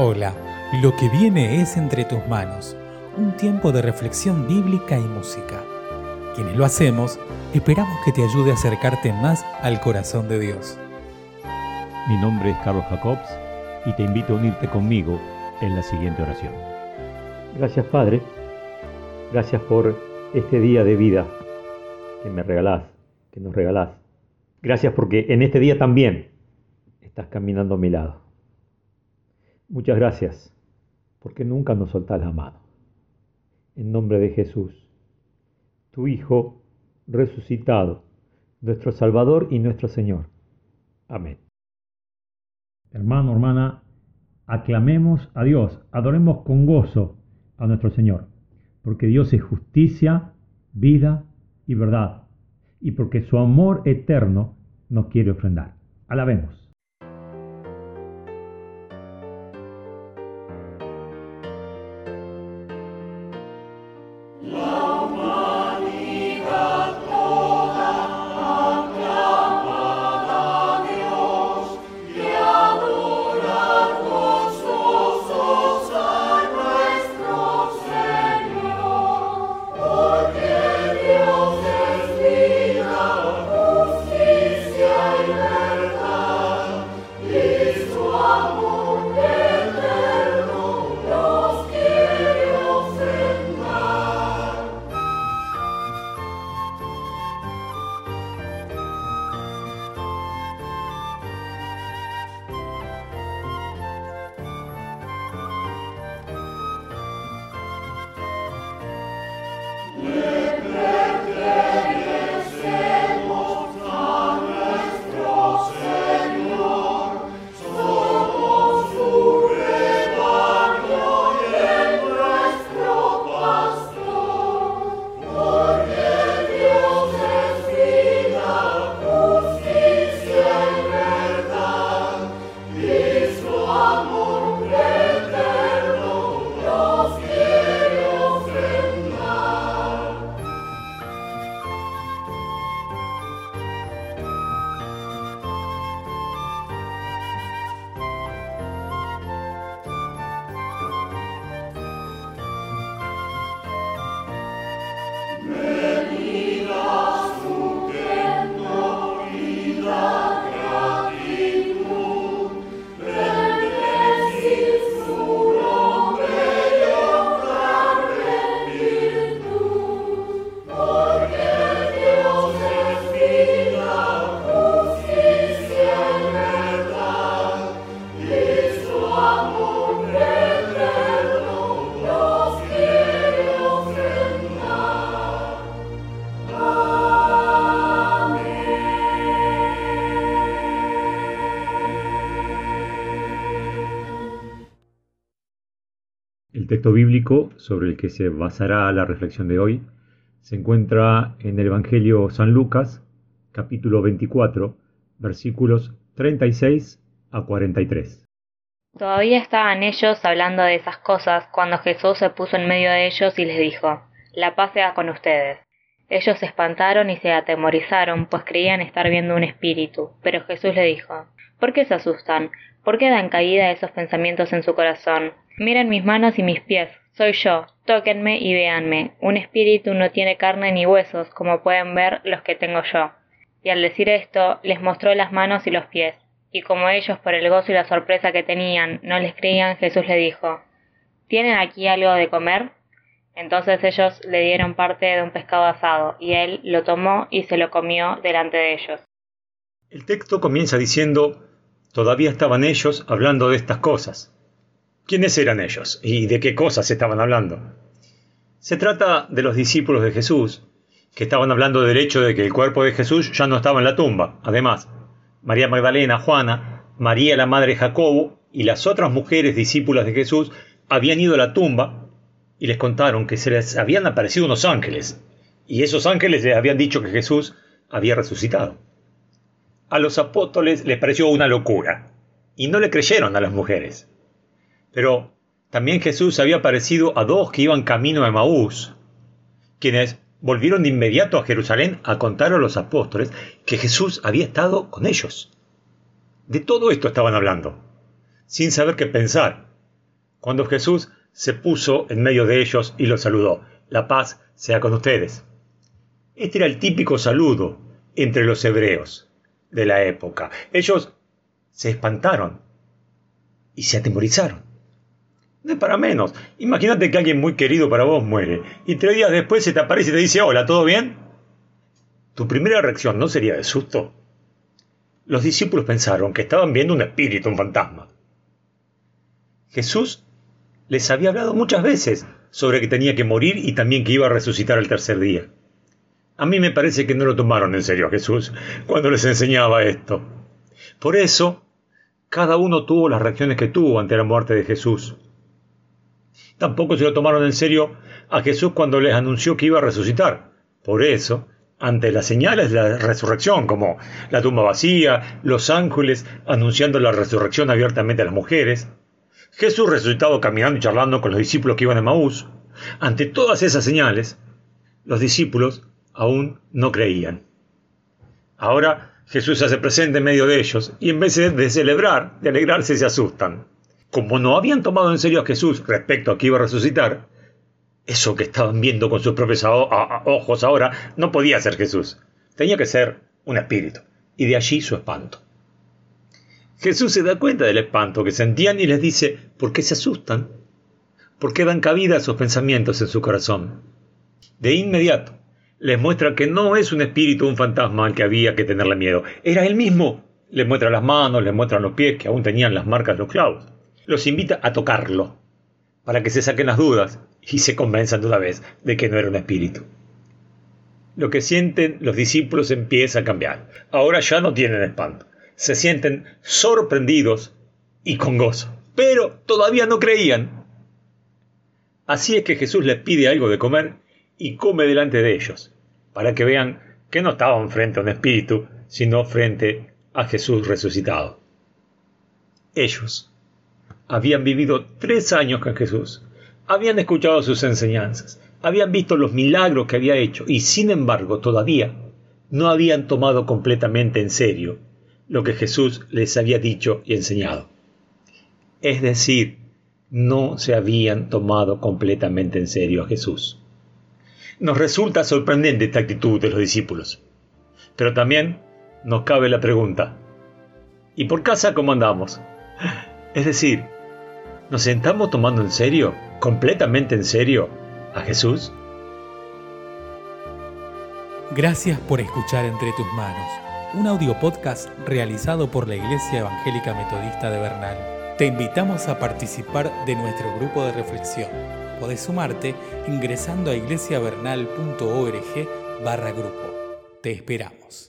Hola, lo que viene es entre tus manos, un tiempo de reflexión bíblica y música. Quienes lo hacemos, esperamos que te ayude a acercarte más al corazón de Dios. Mi nombre es Carlos Jacobs y te invito a unirte conmigo en la siguiente oración. Gracias Padre, gracias por este día de vida que me regalás, que nos regalás. Gracias porque en este día también estás caminando a mi lado. Muchas gracias, porque nunca nos soltás la mano. En nombre de Jesús, tu Hijo resucitado, nuestro Salvador y nuestro Señor. Amén. Hermano, hermana, aclamemos a Dios, adoremos con gozo a nuestro Señor, porque Dios es justicia, vida y verdad, y porque su amor eterno nos quiere ofrendar. Alabemos. El texto bíblico sobre el que se basará la reflexión de hoy se encuentra en el Evangelio San Lucas, capítulo 24, versículos 36 a 43. Todavía estaban ellos hablando de esas cosas cuando Jesús se puso en medio de ellos y les dijo, La paz sea con ustedes. Ellos se espantaron y se atemorizaron, pues creían estar viendo un espíritu. Pero Jesús le dijo, ¿Por qué se asustan? ¿Por qué dan caída esos pensamientos en su corazón? Miren mis manos y mis pies, soy yo, tóquenme y véanme. Un espíritu no tiene carne ni huesos, como pueden ver los que tengo yo. Y al decir esto, les mostró las manos y los pies. Y como ellos, por el gozo y la sorpresa que tenían, no les creían, Jesús le dijo, ¿Tienen aquí algo de comer? Entonces ellos le dieron parte de un pescado asado, y él lo tomó y se lo comió delante de ellos. El texto comienza diciendo, todavía estaban ellos hablando de estas cosas. ¿Quiénes eran ellos y de qué cosas estaban hablando? Se trata de los discípulos de Jesús, que estaban hablando del hecho de que el cuerpo de Jesús ya no estaba en la tumba. Además, María Magdalena, Juana, María la madre Jacobo y las otras mujeres discípulas de Jesús habían ido a la tumba y les contaron que se les habían aparecido unos ángeles, y esos ángeles les habían dicho que Jesús había resucitado. A los apóstoles les pareció una locura, y no le creyeron a las mujeres. Pero también Jesús había aparecido a dos que iban camino a Maús, quienes volvieron de inmediato a Jerusalén a contar a los apóstoles que Jesús había estado con ellos. De todo esto estaban hablando, sin saber qué pensar, cuando Jesús se puso en medio de ellos y los saludó. La paz sea con ustedes. Este era el típico saludo entre los hebreos de la época. Ellos se espantaron y se atemorizaron. No es para menos. Imagínate que alguien muy querido para vos muere y tres días después se te aparece y te dice, hola, ¿todo bien? Tu primera reacción no sería de susto. Los discípulos pensaron que estaban viendo un espíritu, un fantasma. Jesús les había hablado muchas veces sobre que tenía que morir y también que iba a resucitar el tercer día. A mí me parece que no lo tomaron en serio a Jesús cuando les enseñaba esto. Por eso, cada uno tuvo las reacciones que tuvo ante la muerte de Jesús. Tampoco se lo tomaron en serio a Jesús cuando les anunció que iba a resucitar. Por eso, ante las señales de la resurrección, como la tumba vacía, los ángeles anunciando la resurrección abiertamente a las mujeres, Jesús resucitado caminando y charlando con los discípulos que iban a Maús, ante todas esas señales, los discípulos aún no creían. Ahora Jesús hace presente en medio de ellos y en vez de celebrar, de alegrarse, se asustan. Como no habían tomado en serio a Jesús respecto a que iba a resucitar, eso que estaban viendo con sus propios ojos ahora no podía ser Jesús. Tenía que ser un espíritu. Y de allí su espanto. Jesús se da cuenta del espanto que sentían y les dice, ¿por qué se asustan? ¿Por qué dan cabida a sus pensamientos en su corazón? De inmediato, les muestra que no es un espíritu, un fantasma al que había que tenerle miedo. Era él mismo. Les muestra las manos, les muestra los pies que aún tenían las marcas de los clavos. Los invita a tocarlo, para que se saquen las dudas y se convenzan de una vez de que no era un espíritu. Lo que sienten los discípulos empieza a cambiar. Ahora ya no tienen espanto. Se sienten sorprendidos y con gozo. Pero todavía no creían. Así es que Jesús les pide algo de comer y come delante de ellos, para que vean que no estaban frente a un espíritu, sino frente a Jesús resucitado. Ellos habían vivido tres años con Jesús, habían escuchado sus enseñanzas, habían visto los milagros que había hecho y sin embargo todavía no habían tomado completamente en serio lo que Jesús les había dicho y enseñado. Es decir, no se habían tomado completamente en serio a Jesús. Nos resulta sorprendente esta actitud de los discípulos. Pero también nos cabe la pregunta, ¿y por casa cómo andamos? Es decir, ¿nos estamos tomando en serio, completamente en serio, a Jesús? Gracias por escuchar Entre tus manos, un audio podcast realizado por la Iglesia Evangélica Metodista de Bernal. Te invitamos a participar de nuestro grupo de reflexión Podés sumarte ingresando a iglesiavernal.org barra grupo. Te esperamos.